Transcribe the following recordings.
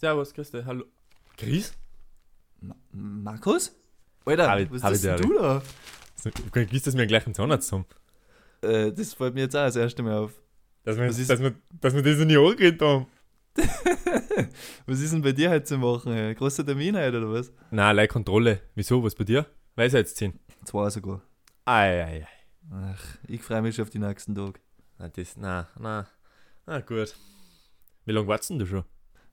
Servus, grüß dich, hallo. Chris? Ma Markus? Alter, Hab ich- was hab ist ich denn du da? Ich kann gewusst, dass wir gleich einen Zahnarzt haben. Äh, das fällt mir jetzt auch das erste Mal auf. Dass wir, Was ist- dass wir, dass wir das noch nie angeredet haben. Was ist denn bei dir heute zu machen? Ey? Großer Termin heute oder was? Nein, allein Kontrolle. Wieso? Was bei dir? Weisheitsziehen. Zwei sogar. Ei, ei, ei. Ach, ich freue mich schon auf die nächsten Tage. Na, das, na, na. Na gut. Wie lange wartest denn du schon?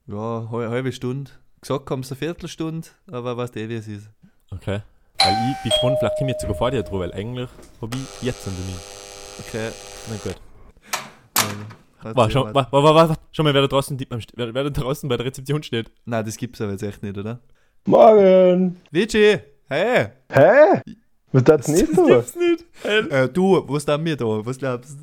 Ja, hal- halbe Stunde. Gesagt haben sie eine Viertelstunde, aber weißt eh, wie es ist. Okay. Weil ich bin gespannt, vielleicht komme ich jetzt sogar vor dir drauf, weil eigentlich habe ich jetzt einen Termin. Okay. Na gut. Hat War schon, war, war, war, war, schau mal, wer da draußen, wer, wer da draußen bei der Rezeption steht. Nein, das gibt's aber jetzt echt nicht, oder? Morgen! Vici! Hey! Hä? Was darf's nicht so? gibt's nicht. Hey. Äh, du, was da mir da? Was glaubst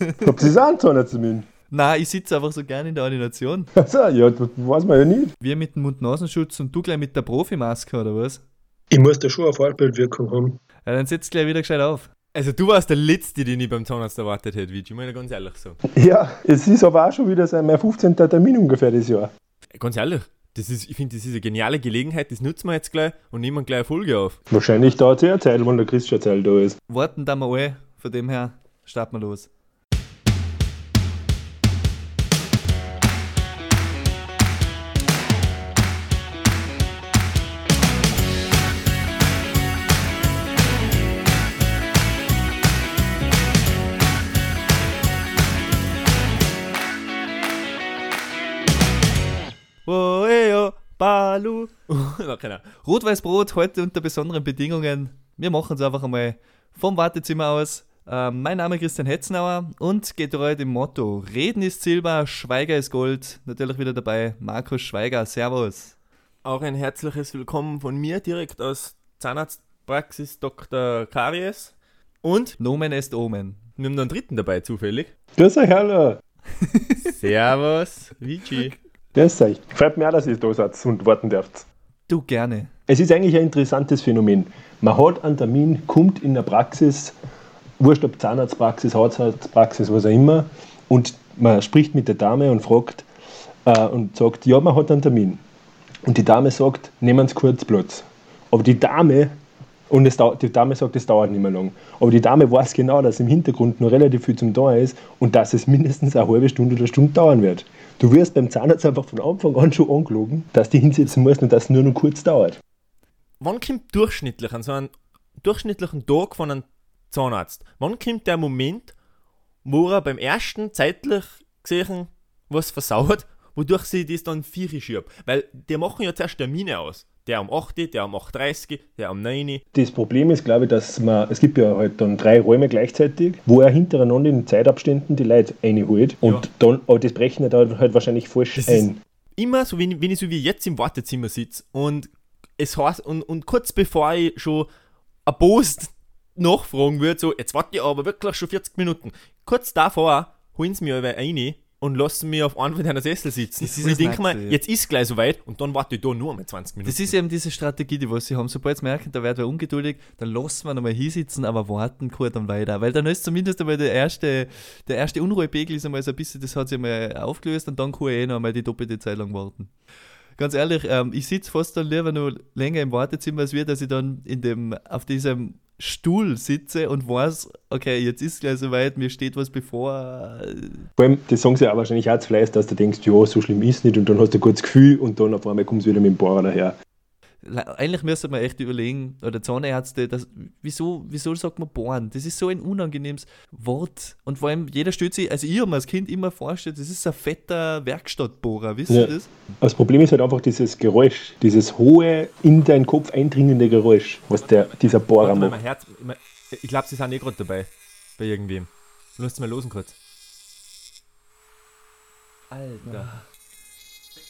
du? Habt ihr es auch einen zumindest? Nein, ich sitze einfach so gerne in der Ordination. Achso, ja, das weiß man ja nicht. Wir mit dem Mund-Nasenschutz und du gleich mit der Profimaske, oder was? Ich muss da schon eine Vorbildwirkung haben. Ja, dann setz gleich wieder gescheit auf. Also du warst der Letzte, den ich beim Zahnarzt erwartet hätte, Vici. Ich meine ganz ehrlich so. Ja, es ist aber auch schon wieder sein mein 15. Termin ungefähr das Jahr. Ganz ehrlich, das ist, ich finde, das ist eine geniale Gelegenheit, das nutzen wir jetzt gleich und nehmen gleich eine Folge auf. Wahrscheinlich dauert es eher Zeit, wenn der Christian Teil da ist. Warten da mal an, von dem her starten wir los. Ahnung. Rot-Weiß-Brot heute unter besonderen Bedingungen. Wir machen es einfach einmal vom Wartezimmer aus. Ähm, mein Name ist Christian Hetznauer und geht heute dem Motto: Reden ist Silber, Schweiger ist Gold. Natürlich wieder dabei Markus Schweiger. Servus. Auch ein herzliches Willkommen von mir direkt aus Zahnarztpraxis Dr. Karies. Und Nomen est Omen. wir haben noch einen dritten dabei, zufällig. Grüß euch, hallo. Servus, Vici. Grüß euch. Freut mich auch, dass ihr da seid und warten dürft. Du gerne. Es ist eigentlich ein interessantes Phänomen. Man hat einen Termin, kommt in der Praxis, wurscht ob Zahnarztpraxis, Hausarztpraxis, was auch immer, und man spricht mit der Dame und fragt äh, und sagt, ja, man hat einen Termin. Und die Dame sagt, nehmen Sie kurz Platz. Aber die Dame, und es die Dame sagt, es dauert nicht mehr lang. Aber die Dame weiß genau, dass im Hintergrund noch relativ viel zum da ist und dass es mindestens eine halbe Stunde oder Stunde dauern wird. Du wirst beim Zahnarzt einfach von Anfang an schon angelogen, dass die hinsetzen musst und dass es nur noch kurz dauert. Wann kommt durchschnittlich an so einen durchschnittlichen Tag von einem Zahnarzt? Wann kommt der Moment, wo er beim ersten zeitlich gesehen was versauert, wodurch sie das dann vier schiebt? Weil die machen ja zuerst Termine aus. Der um 8, der um 8.30, der um 9. Das Problem ist, glaube ich, dass man, es gibt ja halt dann drei Räume gleichzeitig, wo er hintereinander in Zeitabständen die Leute reinholt und Ja. dann, aber das brechen da halt wahrscheinlich falsch Das ein. immer so, wenn, wenn ich so wie jetzt im Wartezimmer sitze und es heißt, und, und kurz bevor ich schon ein Post nachfragen würde, so, jetzt warte ich aber wirklich schon 40 Minuten. Kurz davor holen sie mich aber rein und lassen mich auf einen von deiner Sessel sitzen. Das ist und ich denke Nächste. jetzt ist gleich soweit und dann warte ich da nur mal 20 Minuten. Das ist eben diese Strategie, die was sie haben. Sobald sie merken, da wird wer ungeduldig, dann lassen wir nochmal hinsitzen, aber warten kurz dann weiter. Weil dann ist zumindest einmal der erste, der erste Unruhepegel ist einmal so ein bisschen, das hat sich einmal aufgelöst und dann kann ich eh noch einmal die doppelte Zeit lang warten. Ganz ehrlich, ähm, ich sitze fast dann lieber noch länger im Wartezimmer, als wir, dass ich dann in dem, auf diesem Stuhl sitze und weiß, okay, jetzt ist gleich soweit, mir steht was bevor. Vor allem, das sagen sie ja wahrscheinlich auch zu Fleiß, dass du denkst, ja, so schlimm ist nicht und dann hast du ein gutes Gefühl und dann auf einmal kommst du wieder mit dem Bohrer daher. Eigentlich müsste man echt überlegen, oder Zahnärzte, das, wieso, wieso sagt man bohren? Das ist so ein unangenehmes Wort. Und vor allem, jeder stellt sich, also ich habe mir als Kind immer vorgestellt, das ist ein fetter Werkstattbohrer, wisst Ja. ihr das? Das Problem ist halt einfach dieses Geräusch, dieses hohe, in deinen Kopf eindringende Geräusch, was der, dieser Bohrer macht. mein Herz, ich mein- ich glaube, sie sind eh gerade dabei. Bei irgendwem. Lass mal losen kurz. Alter.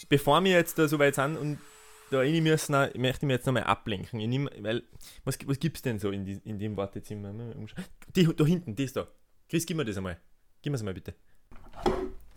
Bevor wir jetzt da so weit sind und da rein müssen, ich möchte mich jetzt nochmal ablenken. Ich nehm, weil, was, was gibt es denn so in, die, in dem Wartezimmer? Die, da hinten, das da. Chris, gib mir das einmal. Gib mir das mal bitte.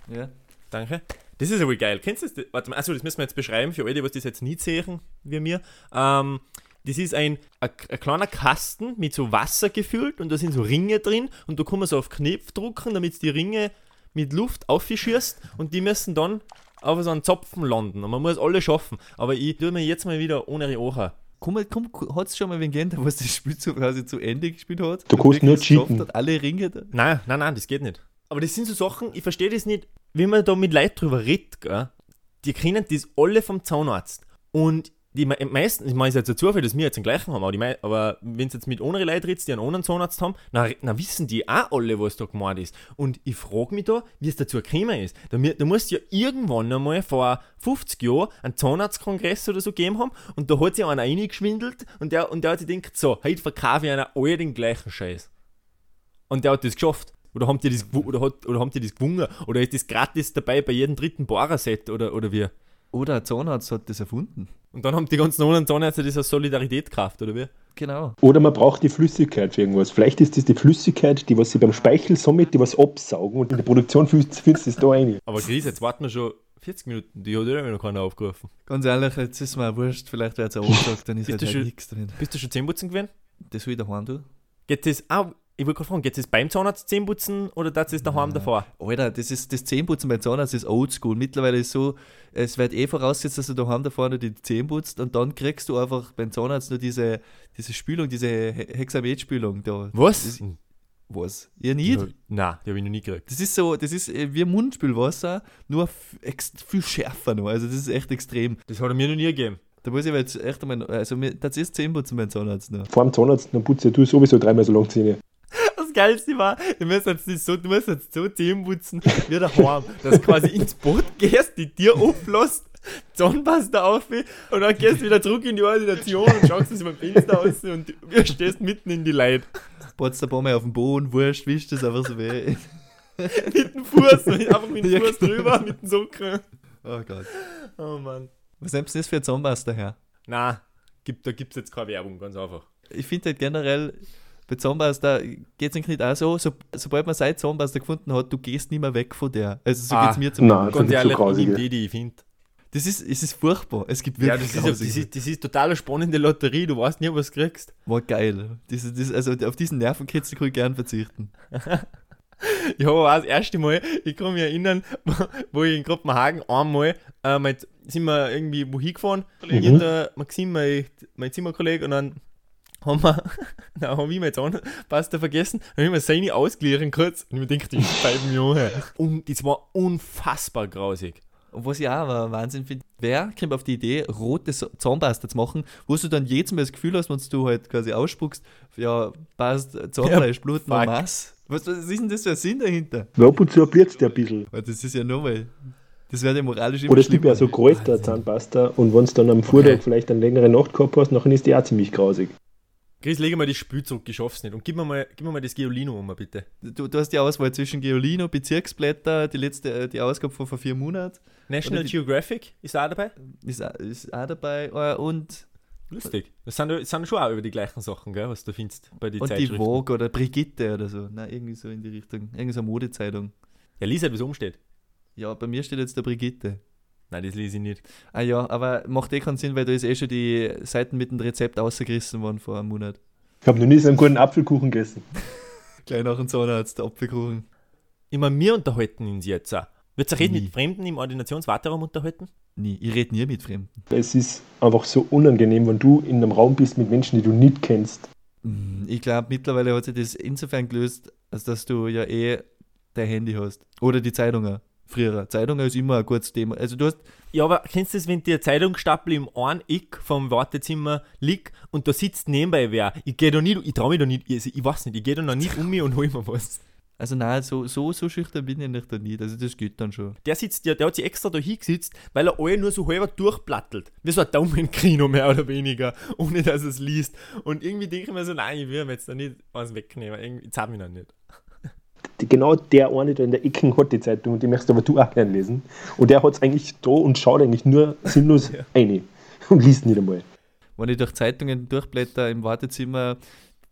Ja. Danke. Das ist aber geil. Kennst du das? Warte mal, achso, das müssen wir jetzt beschreiben für alle, die das jetzt nicht sehen, wie mir. Ähm, das ist ein, ein, ein kleiner Kasten mit so Wasser gefüllt und da sind so Ringe drin und da kann man so auf Knopf drücken, damit die Ringe mit Luft aufschießt und die müssen dann auf so einen Zopfen landen und man muss alles schaffen. Aber ich tue mir jetzt mal wieder ohne Rioja. Komm, komm, hat es schon mal wen gegeben, der was das Spiel zu, quasi zu Ende gespielt hat? Du kannst nur cheaten. Hat, alle Ringe da. Nein, nein, nein, das geht nicht. Aber das sind so Sachen, ich verstehe das nicht, wie man da mit Leuten drüber redet, gell? Die kennen das alle vom Zahnarzt. Und die me meisten, ich meine, es ist jetzt ein Zufall, dass wir jetzt den gleichen haben, aber, aber wenn es jetzt mit anderen Leuten redest, die einen anderen Zahnarzt haben, dann, dann wissen die auch alle, was da gemeint ist. Und ich frage mich da, wie es dazu gekommen ist. Da, da muss ja irgendwann einmal vor 50 Jahren einen Zahnarztkongress oder so gegeben haben und da hat sich einer reingeschwindelt und der, und der hat sich gedacht, so, heute verkaufe ich einer alle den gleichen Scheiß. Und der hat das geschafft. Oder haben die das, oder hat, oder haben die das gewungen? Oder ist das gratis dabei bei jedem dritten Bohrerset oder, oder wie? Oder ein Zahnarzt hat das erfunden. Und dann haben die ganzen anderen Zahnärzte das als Solidarität gekauft, oder wie? Genau. Oder man braucht die Flüssigkeit für irgendwas. Vielleicht ist das die Flüssigkeit, die was sie beim Speichel somit die was absaugen und in der Produktion fühlst fühlst du es da rein. Aber Chris, jetzt warten wir schon 40 Minuten, die hat ja immer noch keiner aufgerufen. Ganz ehrlich, jetzt ist mir auch wurscht, vielleicht wird es auch gesagt, dann ist halt, halt schon- nichts drin. Bist du schon Zähneputzen gewesen? Das will ich daheim tun. Geht das auch, ich wollte gerade fragen, geht das beim Zahnarzt Zähneputzen oder das ist daheim davor? Alter, das ist das Zähneputzen beim Zahnarzt ist oldschool. Mittlerweile ist so, es wird eh vorausgesetzt, dass du daheim da vorne die Zähne putzt und dann kriegst du einfach beim Zahnarzt nur diese, diese Spülung, diese He- Hexametspülung da. Was? Das, was? Ihr nicht? Ja, Nein, die habe ich noch nie gekriegt. Das ist so, das ist äh, wie Mundspülwasser, nur viel schärfer noch. Also das ist echt extrem. Das hat er mir noch nie gegeben. Da muss ich aber jetzt echt einmal, also mir- das ist Zähneputzen beim Zahnarzt noch. Vor dem Zahnarzt, dann putze du sowieso dreimal so lang Zähne. Geilste war, du musst jetzt, nicht so, du musst jetzt so Zähne putzen wie daheim, dass du quasi ins Boot gehst, die Tür auflässt, Zahnpasta auf und dann gehst du wieder zurück in die Ordination und schaust aus dem Fenster aus und du stehst mitten in die Leute. Potzt ein paar Mal auf den Boden, wurscht, wischt das einfach so weh. Mit dem Fuß, einfach mit dem Fuß drüber, mit dem Socken. Oh Gott. Oh Mann. Was nimmst du das für ein Zahnpasta her? Na, gibt, da gibt es jetzt keine Werbung, ganz einfach. ich finde halt generell, bei Zahnpasta geht es nicht auch so, so, sobald man seine Zahnpasta gefunden hat, du gehst nicht mehr weg von der. Also so Ah, geht es mir zum nein. Beispiel. Ganz gibt's so ehrlich, ich die, die ich finde. Das ist, es ist furchtbar. Es gibt Ja, wirklich das ist, ja- das, ist, das ist total eine spannende Lotterie, du weißt nie, was du kriegst. War geil. Das, das, also auf diesen Nervenkitzel kann ich gern verzichten. Ich habe aber auch das erste Mal, ich kann mich erinnern, wo ich in Kopenhagen einmal, äh, mein, sind wir irgendwie wo hingefahren, ich und der Maxim, mein, mein Zimmerkollege, und dann haben wir, dann habe ich meine Zahnpasta vergessen, dann habe ich mir seine ausgeliehen kurz, und ich mir gedacht, ich bei mir her. Und das war unfassbar grausig. Und was ich auch aber Wahnsinn finde, wer kommt auf die Idee, rote Zahnpasta zu machen, wo du dann jedes Mal das Gefühl hast, wenn du halt quasi ausspuckst, ja, passt, Zahnfleisch, Blut, noch. Was, was ist denn das für ein Sinn dahinter? Ja, ab und zu blitzt der ein bisschen. Weil Das ist ja nochmal, das wird ja moralisch immer Oder es gibt ja so schlimmer. Kräuter Zahnpasta und wenn du dann am Vortag Okay. vielleicht eine längere Nacht gehabt hast, nachher ist die auch ziemlich grausig. Chris, leg mal das Spiel zurück, ich schaff's nicht. Und gib mir mal, gib mir mal das Geolino um, bitte. Du, du hast die Auswahl zwischen Geolino, Bezirksblätter, die letzte, äh, die Ausgabe von vor vier Monaten, National die- Geographic ist auch dabei. ist, auch- ist auch dabei, äh, und, Lustig. Das sind, das sind schon auch über die gleichen Sachen, gell, was du findest bei den und die Zeitschriften. Vogue oder Brigitte oder so. Nein, irgendwie so in die Richtung. Irgendwie so eine Modezeitung. Ja, lies halt, was umsteht. Ja, bei mir steht jetzt der Brigitte. Nein, das lese ich nicht. Ah ja, aber macht eh keinen Sinn, weil da ist eh schon die Seiten mit dem Rezept ausgerissen worden vor einem Monat. Ich habe noch nie so einen guten Apfelkuchen gegessen. Gleich nach dem Zahnarzt, der Apfelkuchen. Ich meine, wir unterhalten uns jetzt auch. Wird sich reden Nie. mit Fremden im Ordinationswarteraum unterhalten? Nie. Ich rede nie mit Fremden. Es ist einfach so unangenehm, wenn du in einem Raum bist mit Menschen, die du nicht kennst. Mm, Ich glaube, mittlerweile hat sich das insofern gelöst, als dass du ja eh dein Handy hast. Oder die Zeitungen. Früher. Zeitungen ist immer ein gutes Thema. Also du hast, Ja, aber kennst du das, wenn der Zeitungsstapel im einen Eck vom Wartezimmer liegt und da sitzt nebenbei wer? Ich gehe da nicht, ich traue mich da nicht, also ich weiß nicht, ich gehe da noch nicht um mich und hol mir was. also nein, so, so, so schüchtern bin ich nicht da nicht. Also das geht dann schon. Der sitzt ja, der hat sich extra da hingesetzt, weil er alle nur so halber durchplattelt. Wie so ein Daumenkino mehr oder weniger, ohne dass er es liest. Und irgendwie denke ich mir so, nein, ich will mir jetzt da nicht was wegnehmen. Irgendwie, jetzt hab ich noch nicht. Genau der eine da in der Ecke hat die Zeitung und die möchtest aber du auch gerne lesen. Und der hat es eigentlich da und schaut eigentlich nur sinnlos eine und liest nicht einmal. Wenn ich durch Zeitungen durchblätter im Wartezimmer,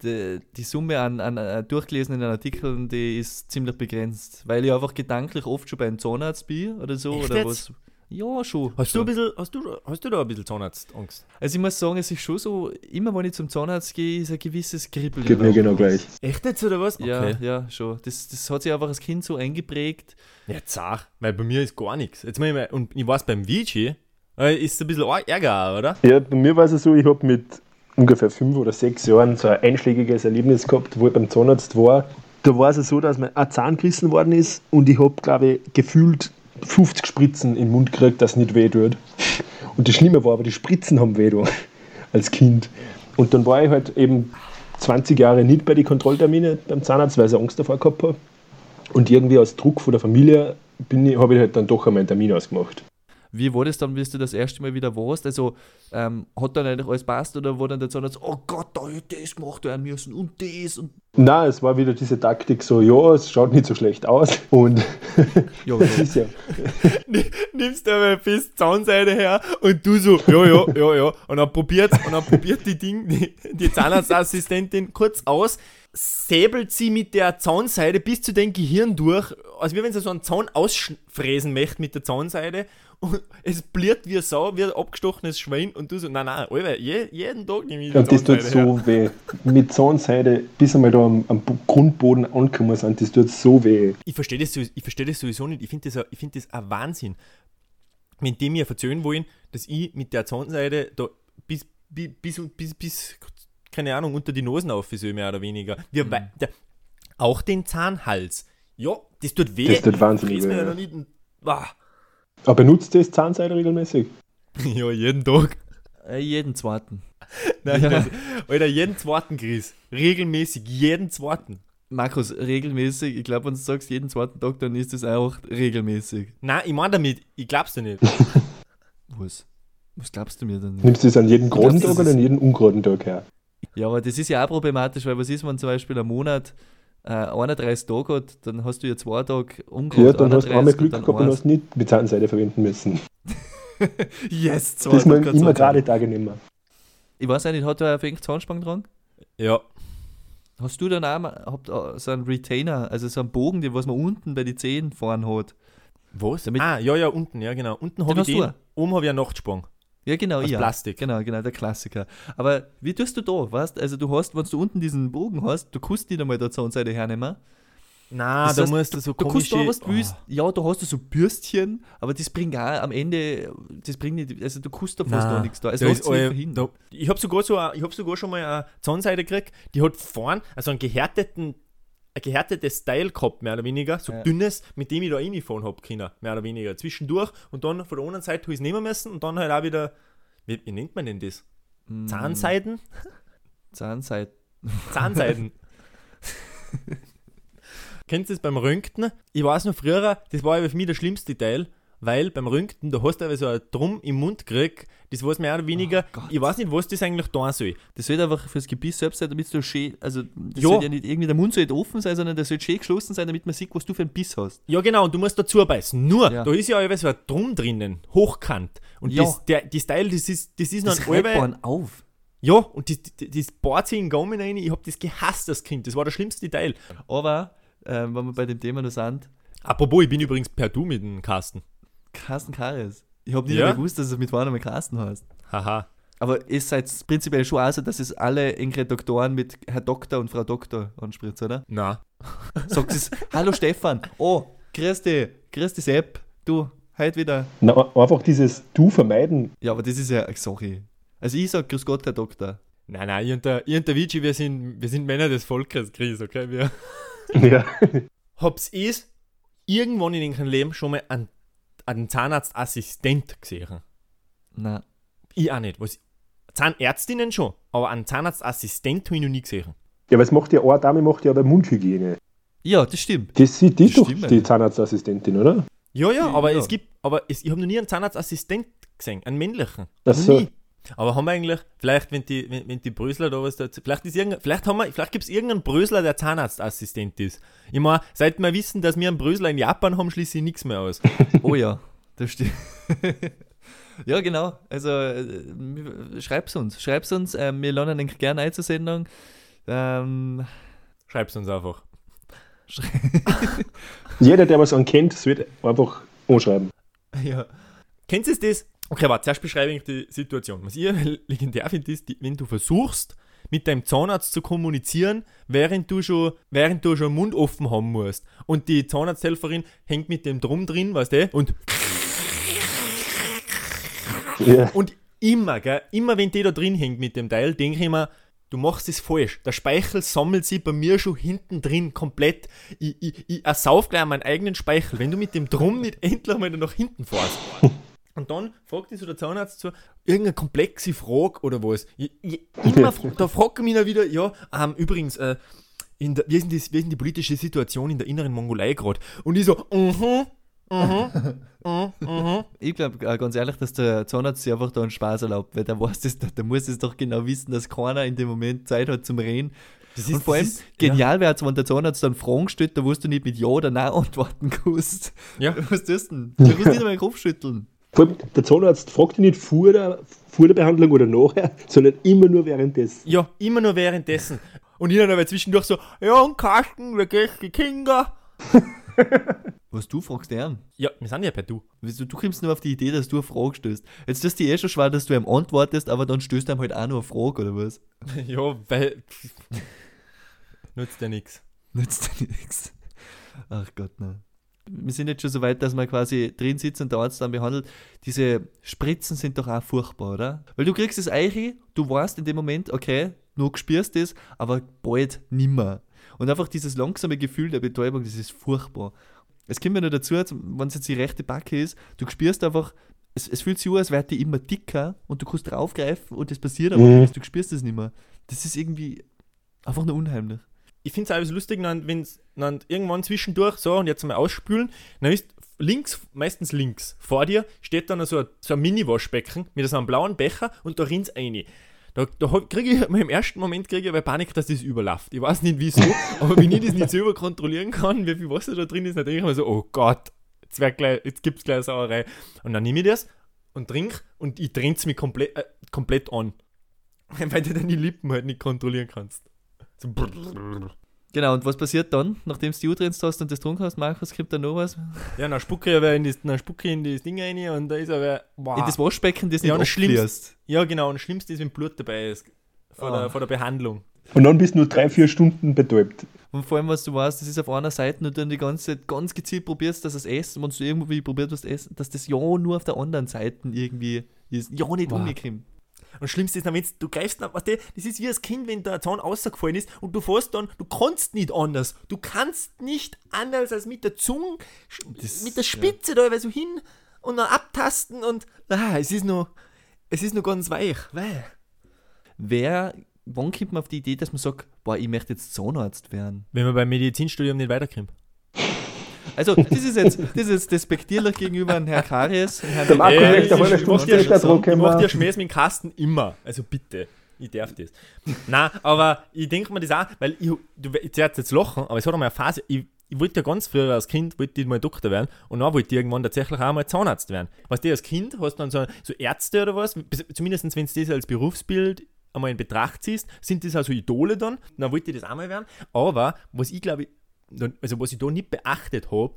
die, die Summe an, an äh, durchgelesenen Artikeln, die ist ziemlich begrenzt. Weil ich einfach gedanklich oft schon beim Zahnarzt bin oder so. Echt oder jetzt? was. Ja, schon. Hast du, ein bisschen, hast, du, hast du da ein bisschen Zahnarztangst? Also ich muss sagen, es ist schon so, immer wenn ich zum Zahnarzt gehe, ist ein gewisses Kribbeln. Geht mir genau gleich. Echt jetzt oder was? Ja, ja, schon. Das, das hat sich einfach als Kind so eingeprägt. Ja, zach, weil bei mir ist gar nichts. Jetzt mal, und ich weiß, beim Vici äh, ist es ein bisschen Ärger, oder? Ja, bei mir war es so, ich habe mit ungefähr fünf oder sechs Jahren so ein einschlägiges Erlebnis gehabt, wo ich beim Zahnarzt war. Da war es so, dass mir ein Zahn gerissen worden ist und ich habe, glaube ich, gefühlt 50 Spritzen im Mund gekriegt, dass es nicht weh tut. Und das Schlimme war aber, die Spritzen haben weh als Kind. Und dann war ich halt eben 20 Jahre nicht bei den Kontrollterminen beim Zahnarzt, weil ich Angst davor gehabt habe. Und irgendwie aus Druck von der Familie habe ich halt dann doch einmal einen Termin ausgemacht. Wie war das dann, bis du das erste Mal wieder warst? Also, ähm, hat dann eigentlich alles passt oder war dann der Zahnarzt, oh Gott, da hätte ich das gemacht werden müssen und das und. Na, es war wieder diese Taktik so, ja, es schaut nicht so schlecht aus. Und Ja, das ist ja, Nimmst du einmal fest Zahnseide her und du so, ja, ja, ja, ja. Und dann probiert, und dann probiert die Ding, die, die Zahnarztassistentin kurz aus, säbelt sie mit der Zahnseide bis zu den Gehirn durch, als wie wenn sie so einen Zahn ausfräsen möchte mit der Zahnseide. Und es bliert wie Sau, wie ein abgestochenes Schwein. Und du so, nein, nein, Alter, je, jeden Tag nehme ich und das tut Zahnseide her. so weh. Mit Zahnseide, bis einmal da am, am Grundboden angekommen sind, das tut so weh. ich verstehe das, ich versteh das sowieso nicht. Ich finde das, ein- ich find das ein Wahnsinn. Wenn die mir erzählen wollen, dass ich mit der Zahnseide da bis, bis, bis, bis, bis keine Ahnung, unter die Nosen auf soll, mehr oder weniger. Wir, wei- der, auch den Zahnhals. Ja, das tut weh. Das tut wahnsinnig weh, ja ja. nicht Ah. Aber benutzt das Zahnseide regelmäßig? ja, jeden Tag. Äh, jeden zweiten. Nein, Ja. das, Alter, jeden zweiten Chris. Regelmäßig, jeden zweiten. Markus, regelmäßig, ich glaube, wenn du sagst jeden zweiten Tag, dann ist das auch regelmäßig. Nein, ich meine damit, ich glaub's dir nicht. Was? Was glaubst du mir denn? Nimmst du das an jeden Tag oder ist- an jeden ungeraden Tag her? Ja, aber das ist ja auch problematisch, weil was ist, wenn zum Beispiel ein Monat äh, 31 Tage hat, dann hast du ja zwei Tage ungerade Ja, dann hast du einmal 31 Glück und gehabt und hast nicht die Zahnseide verwenden müssen. Yes, zwei Das man Tage immer gerade Tage nehmen. Ich weiß nicht, hat er ein Zahnspangen dran? Ja. Hast du dann auch mal, äh, so einen Retainer, also so einen Bogen, den was man unten bei den Zähnen vorn hat? Was? Damit- ah, ja, ja, unten, ja, genau. Unten habe ich hast du den, oben habe ich einen Nachtsprung. Ja, genau, Aus ja. Plastik. Genau, genau, der Klassiker. Aber wie tust du da, weißt Also du hast, wenn du unten diesen Bogen hast, du kannst nicht einmal der Zahnseide hernehmen. Nein, Das da heißt, musst du so Du kannst komische... da, was du willst. Oh. Ja, da hast du so Bürstchen, aber das bringt auch am Ende, das bringt nicht, also du kannst da fast da nichts da. Es da ist verhindern. da, ich habe sogar, so ich hab sogar schon mal eine Zahnseide gekriegt, die hat vorn also einen gehärteten, ein gehärtetes Style gehabt, mehr oder weniger, so Ja. dünnes, mit dem ich da reinfahren habe können, mehr oder weniger. Zwischendurch und dann von der anderen Seite habe ich es nehmen müssen und dann halt auch wieder, wie, wie nennt man denn das? Mm, Zahnseiden? Zahnseide. Zahnseiden. Kennst du das beim Röntgen? Ich weiß noch früher, das war aber für mich der schlimmste Teil, weil beim Röntgen, da hast du aber so ein Drum im Mund gekriegt, das weiß mehr oder weniger, Oh ich weiß nicht, was das eigentlich tun soll. Das soll einfach fürs Gebiss selbst sein, damit du schön, also das Ja. ja nicht irgendwie, der Mund soll nicht offen sein, sondern der soll schön geschlossen sein, damit man sieht, was du für einen Biss hast. Ja genau, und du musst dazu beißen. Nur, Ja. da ist ja aber so ein Drum drinnen, hochkant. Und Ja. das, der, die Style, das ist, das ist noch Das ein reibt halber- man auf. Ja, und das, das, das bohrt sich in den Gaumen rein, ich hab das gehasst als Kind, das war der schlimmste Teil. Aber, ähm, wenn wir bei dem Thema noch sind, Apropos, ich bin übrigens per Du mit dem Carsten. Carsten Kares. Ich habe nicht Ja? gewusst, dass es mit vorne mit Carsten heißt. Haha. Aber es seid prinzipiell schon auch so, dass es alle engere Doktoren mit Herr Doktor und Frau Doktor anspricht, oder? Na. Sagt es, hallo Stefan, oh, grüß dich, grüß dich Sepp, du, heute wieder. Na, einfach dieses Du vermeiden. Ja, aber das ist ja, sorry. Also ich sag, grüß Gott, Herr Doktor. Nein, nein, ich und der, ich und der Vici, wir sind, wir sind Männer des Volkes, Chris, okay? Wir Ja. hab's es irgendwann in ihrem Leben schon mal einen, einen Zahnarztassistent gesehen. Na, Ich auch nicht. Was, Zahnärztinnen schon, aber einen Zahnarztassistent habe ich noch nie gesehen. Ja, was macht ja eine Dame macht ja aber Mundhygiene. ja, das stimmt. Das sieht die Das doch, stimmt die. Zahnarztassistentin, oder? Ja, ja, aber Ja. es gibt, aber es, ich habe noch nie einen Zahnarztassistent gesehen, einen männlichen. Ach Noch so. nie. Aber haben wir eigentlich, vielleicht, wenn die, wenn, wenn die Brösler da was dazu, vielleicht ist vielleicht haben wir, vielleicht gibt es irgendeinen Brösler, der Zahnarztassistent ist. Ich meine, seit wir wissen, dass wir einen Brösler in Japan haben, schließe ich nichts mehr aus. Oh ja, das stimmt. ja, genau. Also äh, schreib's uns. Schreib's uns. Ähm, wir laden ihn gerne ein zur Sendung. Ähm, Schreib's uns einfach. Jeder, der was an kennt, wird einfach anschreiben. ja. Kennst du das? Okay, warte, zuerst beschreibe ich die Situation. Was ich legendär finde, ist, wenn du versuchst, mit deinem Zahnarzt zu kommunizieren, während du schon, während du schon Mund offen haben musst. Und die Zahnarzthelferin hängt mit dem drum drin, weißt du, und, Ja. und immer, gell, immer wenn die da drin hängt mit dem Teil, denke ich mir, du machst es falsch. Der Speichel sammelt sich bei mir schon hinten drin komplett. Ich, ich, ich ersauf gleich meinen eigenen Speichel, wenn du mit dem Drum nicht endlich mal nach hinten fährst. Und dann fragt dich so der Zahnarzt so, irgendeine komplexe Frage oder was. Ich, ich, immer, da fragt er mich dann wieder, ja, ähm, übrigens, äh, in der, wie, ist denn das, wie ist denn die politische Situation in der inneren Mongolei gerade? Und ich so, mhm, mhm, mhm, mhm. Ich glaube äh, ganz ehrlich, dass der Zahnarzt sich einfach da einen Spaß erlaubt, weil der weiß das, der muss es doch genau wissen, dass keiner in dem Moment Zeit hat zum Reden. Das Und vor allem, das ist- ja. genial wäre es, wenn der Zahnarzt dann Fragen stellt, da wirst du nicht mit Ja oder Nein antworten kannst. Ja. Was tust du denn? Du musst nicht einmal den Kopf schütteln. Vor allem, der Zahnarzt fragt dich nicht vor der, vor der Behandlung oder nachher, sondern immer nur währenddessen. Ja, immer nur währenddessen. Und ich dann aber zwischendurch so, ja und Carsten, wie geht's die Kinder? Was du fragst, er Ja, wir sind ja bei du. Wieso, du kommst nur auf die Idee, dass du eine Frage stößt. Jetzt ist die eh schon schwer, dass du ihm antwortest, aber dann stößt er ihm halt auch noch eine Frage, oder was? ja, weil. Nutzt ja nichts. Nützt dir nichts. Ach Gott, nein. Wir sind jetzt schon so weit, dass man quasi drin sitzt und der Arzt dann behandelt. Diese Spritzen sind doch auch furchtbar, oder? Weil du kriegst das Eichi, du weißt in dem Moment, okay, du spürst es, aber bald nimmer. Und einfach dieses langsame Gefühl der Betäubung, das ist furchtbar. Es kommt mir noch dazu, wenn es jetzt die rechte Backe ist, du spürst einfach, es, es fühlt sich an, als wäre die immer dicker und du kannst draufgreifen und das passiert aber Mhm. nichts, du spürst es nicht mehr. Das ist irgendwie einfach nur unheimlich. Ich finde es auch lustig, wenn es irgendwann zwischendurch so und jetzt mal ausspülen, dann ist links, meistens links, vor dir steht dann so ein, so ein Mini-Waschbecken mit so einem blauen Becher und da rinnt rein. Da, da kriege ich im ersten Moment kriege ich aber Panik, dass das überläuft. Ich weiß nicht wieso, aber wenn ich das nicht selber kontrollieren kann, wie viel Wasser da drin ist, dann denke ich mir so, oh Gott, jetzt, jetzt gibt es gleich eine Sauerei. Und dann nehme ich das und trinke und ich trinke es mir komplett, äh, komplett an. Weil du deine Lippen halt nicht kontrollieren kannst. So Genau, und was passiert dann, nachdem du die U drin hast und das getrunken hast, Markus, kommt da noch was? Ja, dann spucke ich aber in das, dann spucke ich in das Ding rein und da ist aber. Wow. In das Waschbecken, das nicht Ja, das Schlimmste. abfließt. ja, genau. Und das Schlimmste ist, wenn Blut dabei ist. Vor, Ah. der, vor der Behandlung. Und dann bist du nur drei, vier Stunden betäubt. Und vor allem, was du weißt, das ist auf einer Seite und dann die ganze Zeit ganz gezielt probierst, dass das Essen, wenn du irgendwie probiert hast, essen, dass das ja nur auf der anderen Seite irgendwie ist. Ja, nicht Wow. umgekommen. Und das Schlimmste ist wenn du greifst, dann, weißt du, das ist wie als Kind, wenn der Zahn rausgefallen ist und du fährst dann, du kannst nicht anders. Du kannst nicht anders als mit der Zunge, Das- mit der Spitze da, weil so hin und dann abtasten und ah, es ist noch, es ist noch ganz weich. Weh. Wer, wann kommt man auf die Idee, dass man sagt, boah, ich möchte jetzt Zahnarzt werden? Wenn man beim Medizinstudium nicht weiterkommt. Also, das ist jetzt, das ist despektierlich gegenüber Herrn Karies Herrn Der Marco Äh, möchte aber eine dir- später dran Ich mach dir. Schmähs mit dem Kasten immer. Also bitte. Ich darf das. Nein, aber ich denke mir das auch, weil ich, du ich jetzt lachen, aber es hat einmal eine Phase, ich, ich wollte ja ganz früher als Kind, wollte ich mal Doktor werden und dann wollte ich irgendwann tatsächlich auch mal Zahnarzt werden. Weißt du, als Kind hast du dann so, so Ärzte oder was, zumindest wenn du das als Berufsbild einmal in Betracht ziehst, sind das also Idole dann, dann wollte ich das auch mal werden. Aber was ich glaube, also was ich da nicht beachtet habe,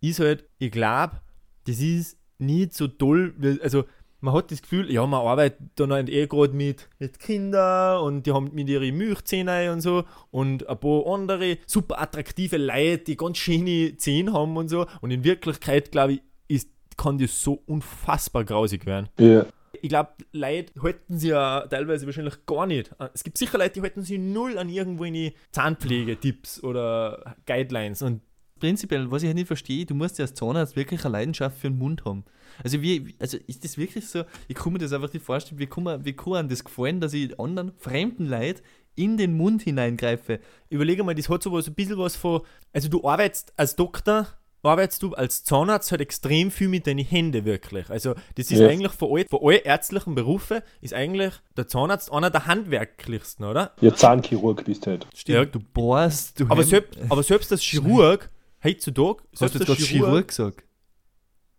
ist halt, ich glaube, das ist nicht so toll, also man hat das Gefühl, ja, man arbeitet dann halt eh gerade mit, mit Kindern und die haben mit ihre Milchzähne und so und ein paar andere super attraktive Leute, die ganz schöne Zähne haben und so und in Wirklichkeit, glaube ich, ist, kann das so unfassbar grausig werden. Ja. Ich glaube, Leute halten sie ja teilweise wahrscheinlich gar nicht. Es gibt sicher Leute, die halten sich null an irgendwelche Zahnpflegetipps oder Guidelines und prinzipiell, was ich halt nicht verstehe, du musst ja als Zahnarzt wirklich eine Leidenschaft für den Mund haben. Also wie, also ist das wirklich so, ich kann mir das einfach nicht vorstellen, wie kann, man, wie kann einem das gefallen, dass ich anderen fremden Leid in den Mund hineingreife. überlege mal, das hat so was, ein bisschen was von, also du arbeitest als Doktor, arbeitest du als Zahnarzt halt extrem viel mit deinen Händen wirklich. Also das ist Ja. eigentlich von all, von all ärztlichen Berufen ist eigentlich der Zahnarzt einer der handwerklichsten, oder? Ja, Zahnchirurg bist du halt. Stimmt, Ja. du bohrst, du Aber, selbst, aber selbst als Chirurg, heutzutage, hast selbst du jetzt als gerade Chirurg, Chirurg gesagt?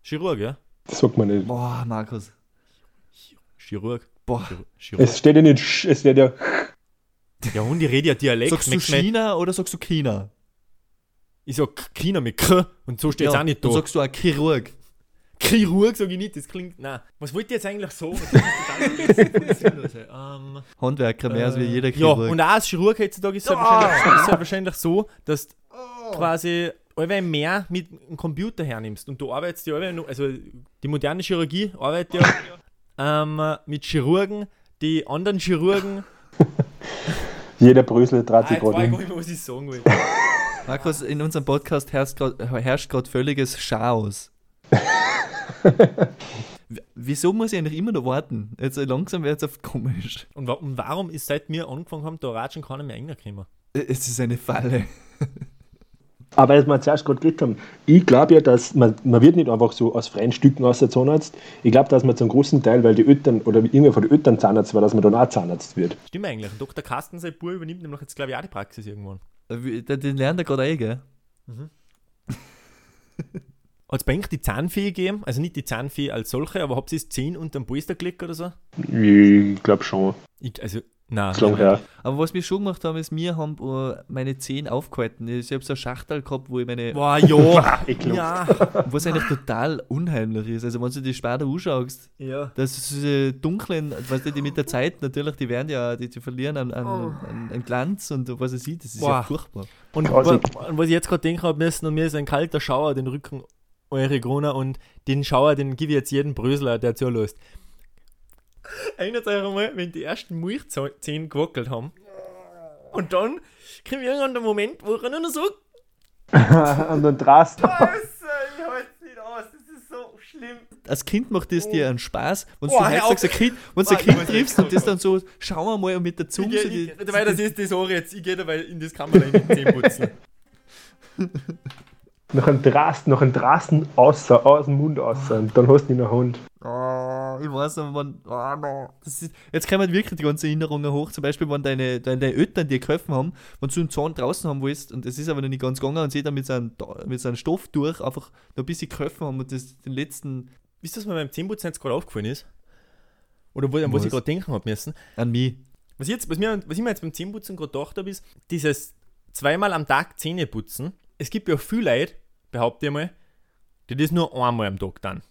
Chirurg, ja? Das sagt man nicht. Boah, Markus. Chirurg. Boah. Chirurg. Es steht ja nicht, sch- es steht ja, Ja, und ich rede ja Dialekt. Sagst du, China oder sagst du China? Ich sag China mit K und so steht es auch nicht dann da. sagst du auch Chirurg. Chirurg sage ich nicht, das klingt. Nein. Was wollt ihr jetzt eigentlich sagen? Ey. ähm, Handwerker mehr als wie jeder ja, Chirurg. und auch als Chirurg heutzutage ist es ja wahrscheinlich, ist ja wahrscheinlich so, dass du quasi allweil mehr mit dem Computer hernimmst. Und du arbeitest ja allweil noch, also die moderne Chirurgie arbeitet ja ähm, mit Chirurgen, die anderen Chirurgen. Jeder Brösel dreht Ah, sich weiß gerade ich um. gar nicht mehr, was ich sagen will. Markus, in unserem Podcast herrscht gerade völliges Chaos. Wieso muss ich eigentlich immer noch warten? Jetzt langsam wird es oft komisch. Und, wa und warum ist seit wir angefangen haben, da ratschen keiner mehr reingekommen? Äh, Es ist eine Falle. Aber als wir zuerst gerade geredet haben, ich glaube ja, dass man, man wird nicht einfach so aus freien Stücken aus der Zahnarzt. Ich glaube, dass man zum großen Teil, weil die Eltern oder irgendwer von den Eltern Zahnarzt war, dass man dann auch Zahnarzt wird. Stimmt eigentlich. Und Dr. Carsten, sein Bub, übernimmt nämlich jetzt, glaube ich, auch die Praxis irgendwann. Den den lernt er gerade ein, gell? Hat es bei euch die Zahnfee gegeben? Also nicht die Zahnfee als solche, aber habt ihr das 10 unter dem Polster gelegt oder so? Ich glaube schon. Ich, also, nein. Ist lang her. Aber was wir schon gemacht haben, ist, wir haben äh, meine Zehen aufgehalten. Ich habe so eine Schachtel gehabt, wo ich meine. Boah, ja. ekelhaft. ja. Was eigentlich total unheimlich ist. Also, wenn du die später anschaust, ja. das ist diese dunklen, weißt du, die mit der Zeit natürlich, die werden ja, die, die verlieren an, an, an, an Glanz und was es sieht, das ist ja Boah. furchtbar. Und Also- was ich jetzt gerade denken habe müssen, und mir ist ein kalter Schauer den Rücken eure Gruna und den Schauer, den gebe ich jetzt jedem Brösler, der zulässt. Erinnert euch einmal, wenn die ersten Milchzähne gewackelt haben. Und dann kriegen wir irgendwann den Moment, wo ich nur noch so Und dann drast. Scheiße, ich halte nicht aus, das ist so schlimm. Als Kind macht das dir einen Spaß, wenn Boah, du heutzutage ein Kind, wenn du ein ich kind triffst und das dann so, schau einmal und mit der Ich Zunge geh, so die, ich, dabei, das ist das Ohr jetzt. Ich gehe dabei in das Kamera in die Zähne putzen. Nach einem Drast, nach einem Drasten außer, aus dem Mund aus. Und dann hast du ihn in der Hand. Oh, ich weiß aber, man, oh, no. das ist, jetzt kommen wirklich die ganzen Erinnerungen hoch. Zum Beispiel, wenn deine, deine Eltern dir geholfen haben, wenn du einen Zahn draußen haben willst und es ist aber noch nicht ganz gegangen und sie dann mit seinem, mit seinem Stoff durch einfach noch ein bisschen geholfen haben und das, den letzten Wisst ihr, was mir beim Zähneputzen jetzt gerade aufgefallen ist? Oder wo, an was Was? ich gerade denken habe müssen? an mich. Was ich, jetzt, was, mir, was ich mir jetzt beim Zähneputzen gerade gedacht habe, ist, dieses zweimal am Tag Zähne putzen. Es gibt ja viele Leute, behaupte ich mal, die das nur einmal am Tag dann.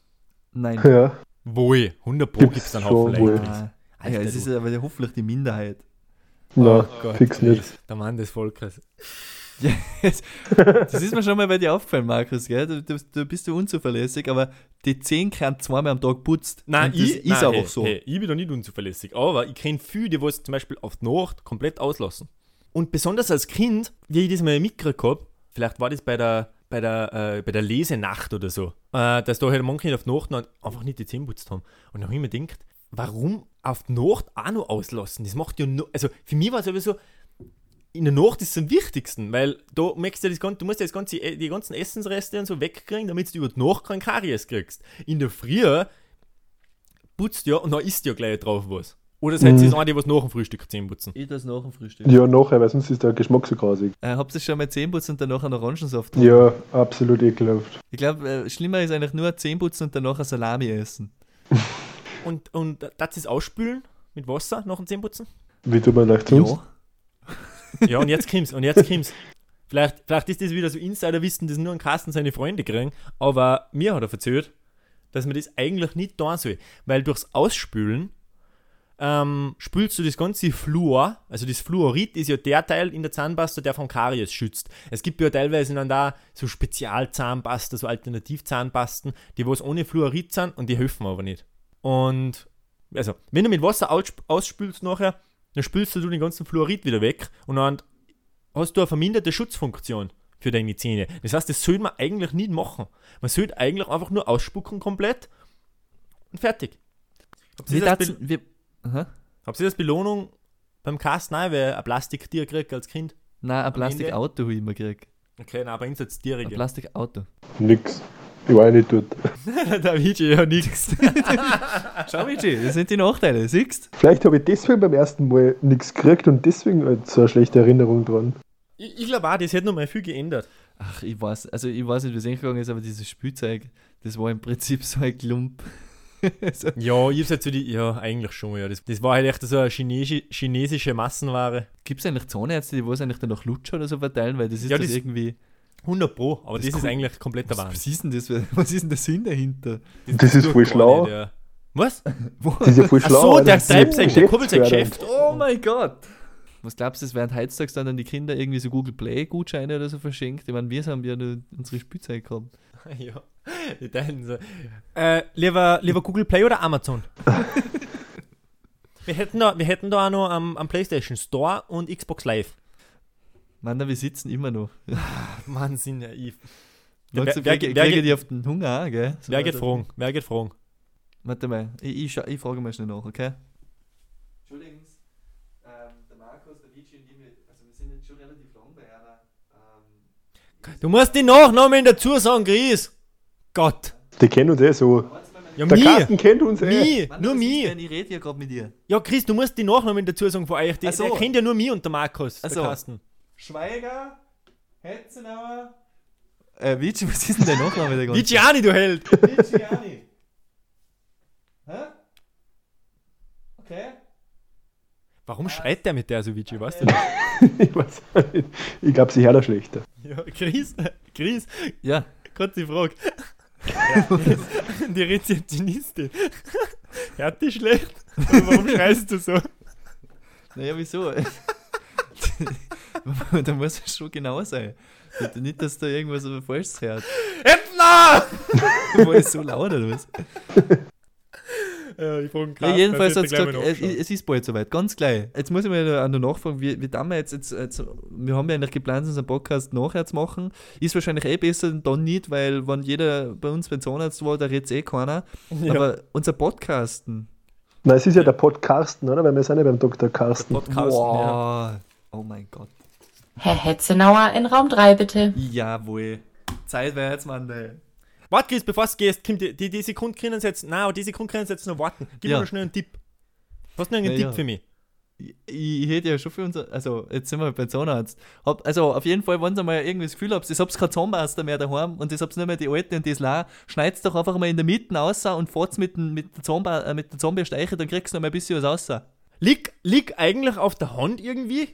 Nein. Ja. Wohl, 100 Pro gibt es dann. Leute. Ah, Alter, ja, es ist aber hoffentlich die Minderheit. Na, Gott, fix nicht. Der Mann des Volkes. Das ist mir schon mal bei dir aufgefallen, Markus, gell? Du, du, du bist du unzuverlässig, aber die Zehen können zweimal am Tag putzt. Nein, Und das ich, ist nein, einfach hey, so. Hey, ich bin doch nicht unzuverlässig. Aber ich kenne viele, die was zum Beispiel auf die Nacht komplett auslassen. Und besonders als Kind, wie ich das mal mitgekriegt habe, vielleicht war das bei der, bei der, äh, bei der Lesenacht oder so, äh, dass da halt manche auf die Nacht einfach nicht die Zähne putzt haben. Und dann habe ich mir gedacht, warum auf Nacht auch noch auslassen? Das macht ja nur, also für mich war es sowieso, in der Nacht ist es am wichtigsten, weil da merkst du, das ganze, du musst ja das ganze, die ganzen Essensreste und so wegkriegen, damit du über die Nacht keinen Karies kriegst. In der Früh putzt ja und dann isst ja gleich drauf was. Oder seid ihr das eine, die was nach dem Frühstück Zähne putzen? Ich das nach dem Frühstück. Ja, nachher, weil sonst ist der Geschmack so grausig. Äh, habt ihr schon mal Zähneputz und danach einen Orangensaft? Ja, absolut ekelhaft. Ich glaube, äh, schlimmer ist eigentlich nur Zähneputzen und danach ein Salami essen. Und, und das ist ausspülen mit Wasser nach dem Zähneputzen? Wie tut man leicht sonst? Ja, und jetzt kommt's, und jetzt kommt's. Vielleicht, vielleicht ist das wieder so Insiderwissen, das nur ein Carsten seine Freunde kriegen, aber mir hat er erzählt, dass man das eigentlich nicht tun soll, weil durchs Ausspülen ähm, spülst du das ganze Fluor, also das Fluorid ist ja der Teil in der Zahnpasta, der von Karies schützt. Es gibt ja teilweise dann da so Spezialzahnpasta, so Alternativzahnpasten, die was ohne Fluorid sind und die helfen aber nicht. Und also, wenn du mit Wasser aussp- ausspülst nachher, dann spülst du den ganzen Fluorid wieder weg und dann hast du eine verminderte Schutzfunktion für deine Zähne. Das heißt, das sollte man eigentlich nicht machen. Man sollte eigentlich einfach nur ausspucken komplett und fertig. Wie wie, aha. habt ihr das Belohnung beim Kasten auch, weil ein Plastiktier kriegt als Kind? Nein, ein Plastikauto habe ich immer gekriegt. Okay, nein, bei uns hat es Tiere Ein gegeben. Plastikauto. Nix. Ich war nicht dort. Der Vijay ja nix. Schau, Michi, das sind die Nachteile, siehst Vielleicht habe ich deswegen beim ersten Mal nichts gekriegt und deswegen halt so eine schlechte Erinnerung dran. Ich, ich glaube auch, das hätte noch mal viel geändert. Ach, ich weiß, also ich weiß nicht, wie es eingegangen ist, aber dieses Spielzeug, das war im Prinzip so ein Klump. so, Ja, ich hab's jetzt so die, ja, eigentlich schon, ja. Das, das war halt echt so eine chinesi chinesische Massenware. Gibt es eigentlich Zahnärzte, die was eigentlich dann noch Lutscher oder so verteilen, weil das ist Ja, das das- irgendwie. 100 Pro, aber das, Das ist eigentlich kompletter Was, Wahnsinn. was ist denn das? Was ist denn der Sinn dahinter? Das ist voll schlau. nicht, ja. Was? Das ist ja voll Ach schlau. so, weil der das treibt sein, der. Geschäft. Oh mein Gott! Was glaubst du, es während heutzutage dann an die Kinder irgendwie so Google Play-Gutscheine oder so verschenkt? Ich meine, wir haben ja nur unsere Spielzeit gehabt. ja, so. Äh, lieber, lieber Google Play oder Amazon? wir, hätten da, wir hätten da auch noch am, am PlayStation Store und Xbox Live. Mann, wir sitzen immer noch. Mann, sind ja ich. Ja, wer- wer, wer- wer, wer geht auf den Hunger an, gell? So Wer geht fragen? Wer geht fragen? Warte mal, ich, ich, ich frage mal schnell nach, okay? Entschuldigen Sie, ähm, der Markus, der Vici und ich, also wir sind jetzt schon relativ lang bei einer. Ähm, Du musst die Nachnamen dazu sagen, Chris. Gott. Die kennen uns eh so. Ja, Der. Carsten kennt uns eh. Mann, Nur mir. denn? Ich rede ja gerade mit dir. Ja, Chris, du musst die Nachnamen dazu sagen von euch. Die, so. Der kennt ja nur mich und der Markus. Ach der so. Carsten. Schweiger, Hetzenauer. Äh, Vici, was ist denn der Nachname der ganze? Vigiani, du Held. Vigiani. Hä? Okay. Warum schreit der mit der so Vici, weißt du? Ich, weiß nicht. ich glaube, sie hört er schlechter. Ja, Chris, Chris, Ja. kurze Frage. Die Rezeptionistin. Hört die schlecht? Warum schreist du so? Naja, wieso? da muss es schon genau sein. Nicht, dass da irgendwas Falsches hört. Edna! War es so laut oder was? Ja, ich frage Ja, jedenfalls hat es gesagt, es ist bald soweit, ganz gleich. Jetzt muss ich mal noch nachfragen, wie, wie dann wir jetzt, jetzt, jetzt, wir haben ja eigentlich geplant, unseren Podcast nachher zu machen. Ist wahrscheinlich eh besser dann nicht, weil wenn jeder bei uns beim Zahnarzt war, da redet eh keiner. Ja. Aber unser Podcasten, Nein, es ist ja der Podcasten, oder? Weil wir sind ja beim Dr. Carsten. Podcast. Ja. wow. oh mein Gott. Herr Hetzenauer in Raum 3 bitte. Jawohl. Zeit wäre jetzt, Mann. Ey. Warte, Chris, bevor du gehst, Kim, die, die, die Sekunde können sie jetzt, nein, die Sekunde können sie jetzt noch warten. Gib Ja. mir noch schnell einen Tipp. Hast du noch einen Ja, Tipp für mich? Ich, ich hätte ja schon für unser, also jetzt sind wir bei Zahnarzt. Hab, also auf jeden Fall, wenn ihr mal irgendwie das Gefühl habt, ich hab's kein Zahnpasta mehr daheim und ich hab's nur mehr die alte und das la, schneid's doch einfach mal in der Mitte raus und fahrt's mit, dem- mit der Zahnba äh, Zahnbürste dann kriegst du noch mal ein bisschen was raus. Liegt lieg eigentlich auf der Hand irgendwie.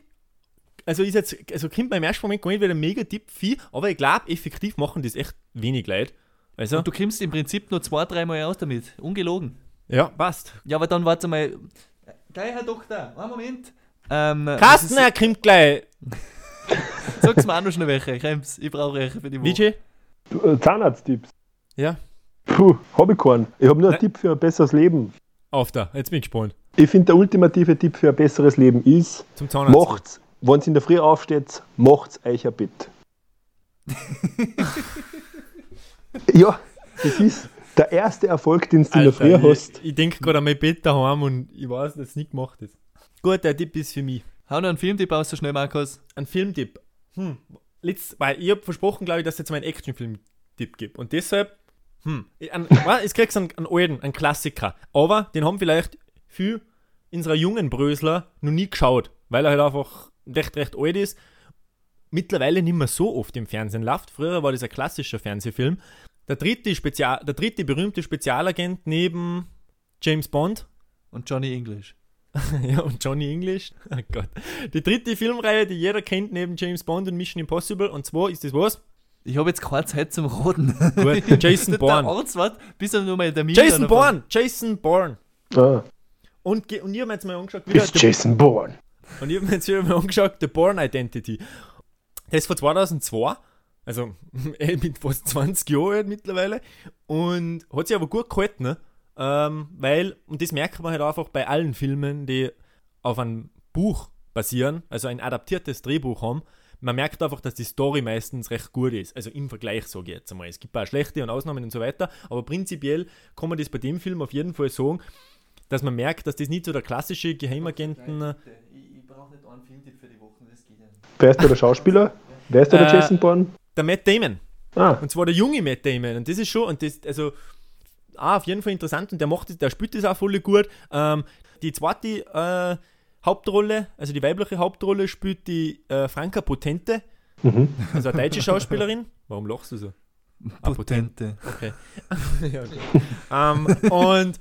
Also ist jetzt, also kommt mir im ersten Moment gar nicht wieder ein mega Tipp viel, aber ich glaube, effektiv machen das echt wenig Leute. Also, Und du kommst im Prinzip nur zwei, dreimal aus damit. Ungelogen. ja, passt. Ja, aber dann warte mal. Gleich, Herr Doktor, einen Moment. Ähm, Carsten, er kommt gleich. Sag's mir auch noch schnell welche. Krems, ich brauche welche für die Woche. VJ? Du, äh, Zahnarzttipps. Ja. Puh, hab ich keinen. Ich habe nur einen Nein. Tipp für ein besseres Leben. Auf da, jetzt bin ich gespannt. Ich finde, der ultimative Tipp für ein besseres Leben ist, Zum Zahnarzt. macht's, wenn ihr in der Früh aufsteht, macht's euch ein Bett. ja, das ist der erste Erfolg, den du in der Früh hast. ich, ich denke gerade an mein Bett daheim und ich weiß, dass es nicht gemacht ist. Gut, der Tipp ist für mich. Hau noch einen Filmtipp aus, so schnell, Markus. Ein Filmtipp. Hm. Letzt, weil ich habe versprochen, glaube ich, dass es jetzt mal einen Actionfilm-Tipp gibt. Und deshalb, hm, ich- ein, jetzt kriegst du einen, einen alten, einen Klassiker. Aber den haben vielleicht viele unserer jungen Brösler noch nie geschaut, weil er halt einfach recht, recht alt ist. Mittlerweile nicht mehr so oft im Fernsehen läuft. Früher war das ein klassischer Fernsehfilm. Der dritte, Spezial, der dritte berühmte Spezialagent neben James Bond Und Johnny English. ja, und Johnny English. Oh Gott. Die dritte Filmreihe, die jeder kennt neben James Bond und Mission Impossible. Und zwar ist das was? Ich habe jetzt keine Zeit zum Roden. Gut, Jason Der Bourne. Arzt wart, bis er nur mal der Jason Bourne! Jason Bourne! Ah, Und, und ich habe mir jetzt mal angeschaut, wieder, ist Jason Bourne. und ich habe mir jetzt wieder mal angeschaut, The Bourne Identity. Der ist von 2002, also eh mit fast 20 Jahren alt mittlerweile, und hat sich aber gut gehalten, ne? ähm, weil, und das merkt man halt einfach bei allen Filmen, die auf einem Buch basieren, also ein adaptiertes Drehbuch haben, man merkt einfach, dass die Story meistens recht gut ist. Also im Vergleich, sage ich jetzt einmal. Es gibt paar schlechte und Ausnahmen und so weiter, aber prinzipiell kann man das bei dem Film auf jeden Fall sagen, dass man merkt, dass das nicht so der klassische Geheimagenten. Ich, brauche nicht einen Filmtipp für die Woche, das geht ja nicht. Wer ist da der Schauspieler? Wer ist da der Äh, Jason Bourne? Der Matt Damon. Ah, Und zwar der junge Matt Damon. Und das ist schon, und das, also, ah, auf jeden Fall interessant und der macht das, der spielt das auch voll gut. Ähm, die zweite äh, Hauptrolle, also die weibliche Hauptrolle, spielt die äh, Franka Potente, mhm. also eine deutsche Schauspielerin. Warum lachst du so? Ah, Potente. Okay. ja, okay. ähm, und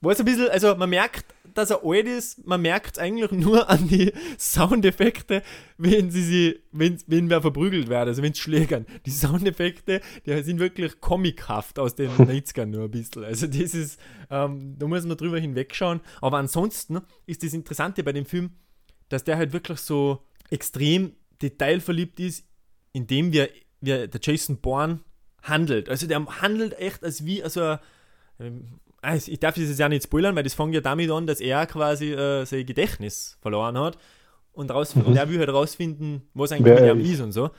was ein bisschen, also man merkt, dass er alt ist, man merkt es eigentlich nur an die Soundeffekte, wenn sie sie, wenn, wenn wer verprügelt wird, also wenn es schlägern. Die Soundeffekte, die sind wirklich comichaft aus den 90ern nur ein bisschen. Also das ist, ähm, da muss man drüber hinwegschauen. Aber ansonsten ist das Interessante bei dem Film, dass der halt wirklich so extrem detailverliebt ist, indem wir, wir der Jason Bourne handelt. Also der handelt echt als wie, also ähm, also ich darf das jetzt ja nicht spoilern, weil das fängt ja damit an, dass er quasi äh, sein Gedächtnis verloren hat und, raus, und er will halt rausfinden, was eigentlich Wer mit ihm ist. und so.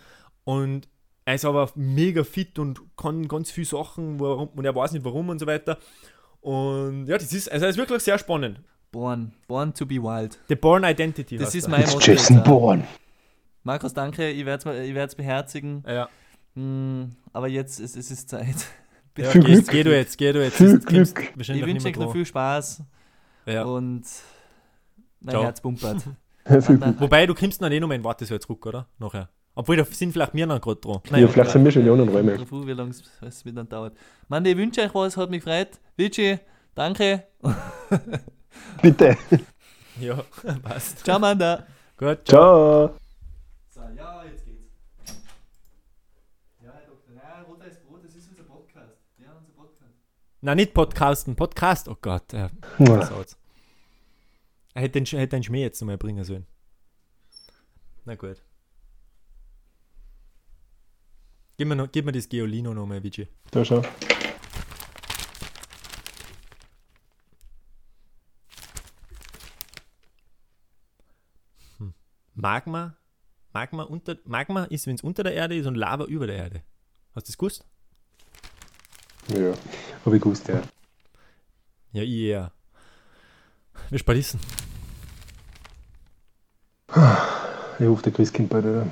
Und er ist aber mega fit und kann ganz viele Sachen warum, und er weiß nicht warum und so weiter. Und ja, das ist, also das ist wirklich sehr spannend. Born. Born to be wild. The Born Identity. Das ist mein Motto Jason. Bourne. Markus, danke. Ich werde es beherzigen. Ja, Hm, aber jetzt ist es ist Zeit. Ja Viel geh, Glück. geh du jetzt, geh du jetzt. Viel Glück. Ich wünsche euch noch viel Spaß ja. und mein Ciao. Herz pumpert. Wobei, du kommst noch nicht um ein Wort so zurück, oder? Nachher. Obwohl, da sind vielleicht wir noch gerade dran. Ja, vielleicht sind wir schon in anderen Räumen. Wie lange es dann dauert. Mann, ich wünsche euch was, hat mich gefreut. Vici, danke. Bitte. Ja, passt. Ciao, Manda. Gut, Ciao. So, ja, jetzt geht's. Ja, Herr Doktor, ja, Roter ist Brot, das ist unser Podcast. Ja, unser Nein, nicht Podcasten, Podcast. Oh Gott, ja. Ja. Er hätte den, hätte den Schmäh jetzt nochmal bringen sollen. Na gut. Gib mir, noch, gib mir das Geolino nochmal, Vici. Da schau. Magma, Magma, unter, Magma ist, wenn es unter der Erde ist und Lava über der Erde. Hast du das gewusst? Ja, hab ich gewusst, ja. Ja, ich eher. Wir spalissen. Ich hoffe, der Christkind bald wieder.